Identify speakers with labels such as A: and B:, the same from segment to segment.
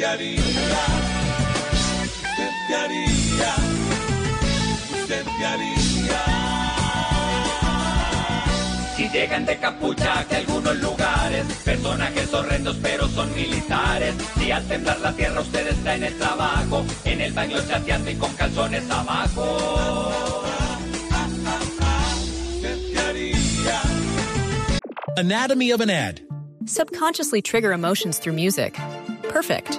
A: ¿Usted qué haría? ¿Usted qué haría? ¿Usted qué haría?
B: Si llegan de capucha que algunos lugares, personajes horrendos pero son militares. Si al temblar la tierra ustedes traen el trabajo, en el baño chateando y con calzones abajo.
C: Anatomy of an ad.
D: Subconsciously trigger emotions through music. Perfect.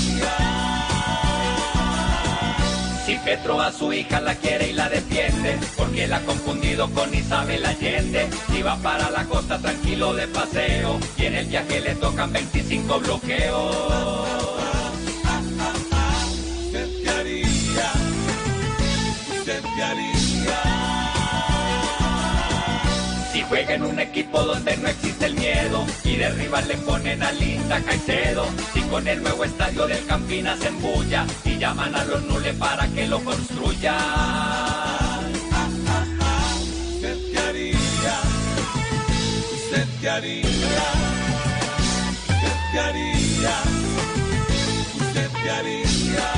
B: Petro a su hija la quiere y la defiende, porque la ha confundido con Isabel Allende. Si va para la costa tranquilo de paseo, y en el viaje le tocan 25 bloqueos. Si juega en un equipo donde no existe el miedo y de rival le ponen a Linda Caicedo. Si con el nuevo estadio del Campinas se embulla y llaman a los nules para que lo construya.
A: ¿Usted qué haría? ¿Usted qué haría? ¿Usted qué haría? ¿Usted qué haría?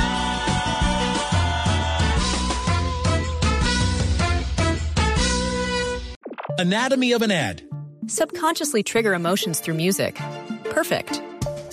C: Anatomy of an ad.
D: Subconsciously trigger emotions through music. Perfect.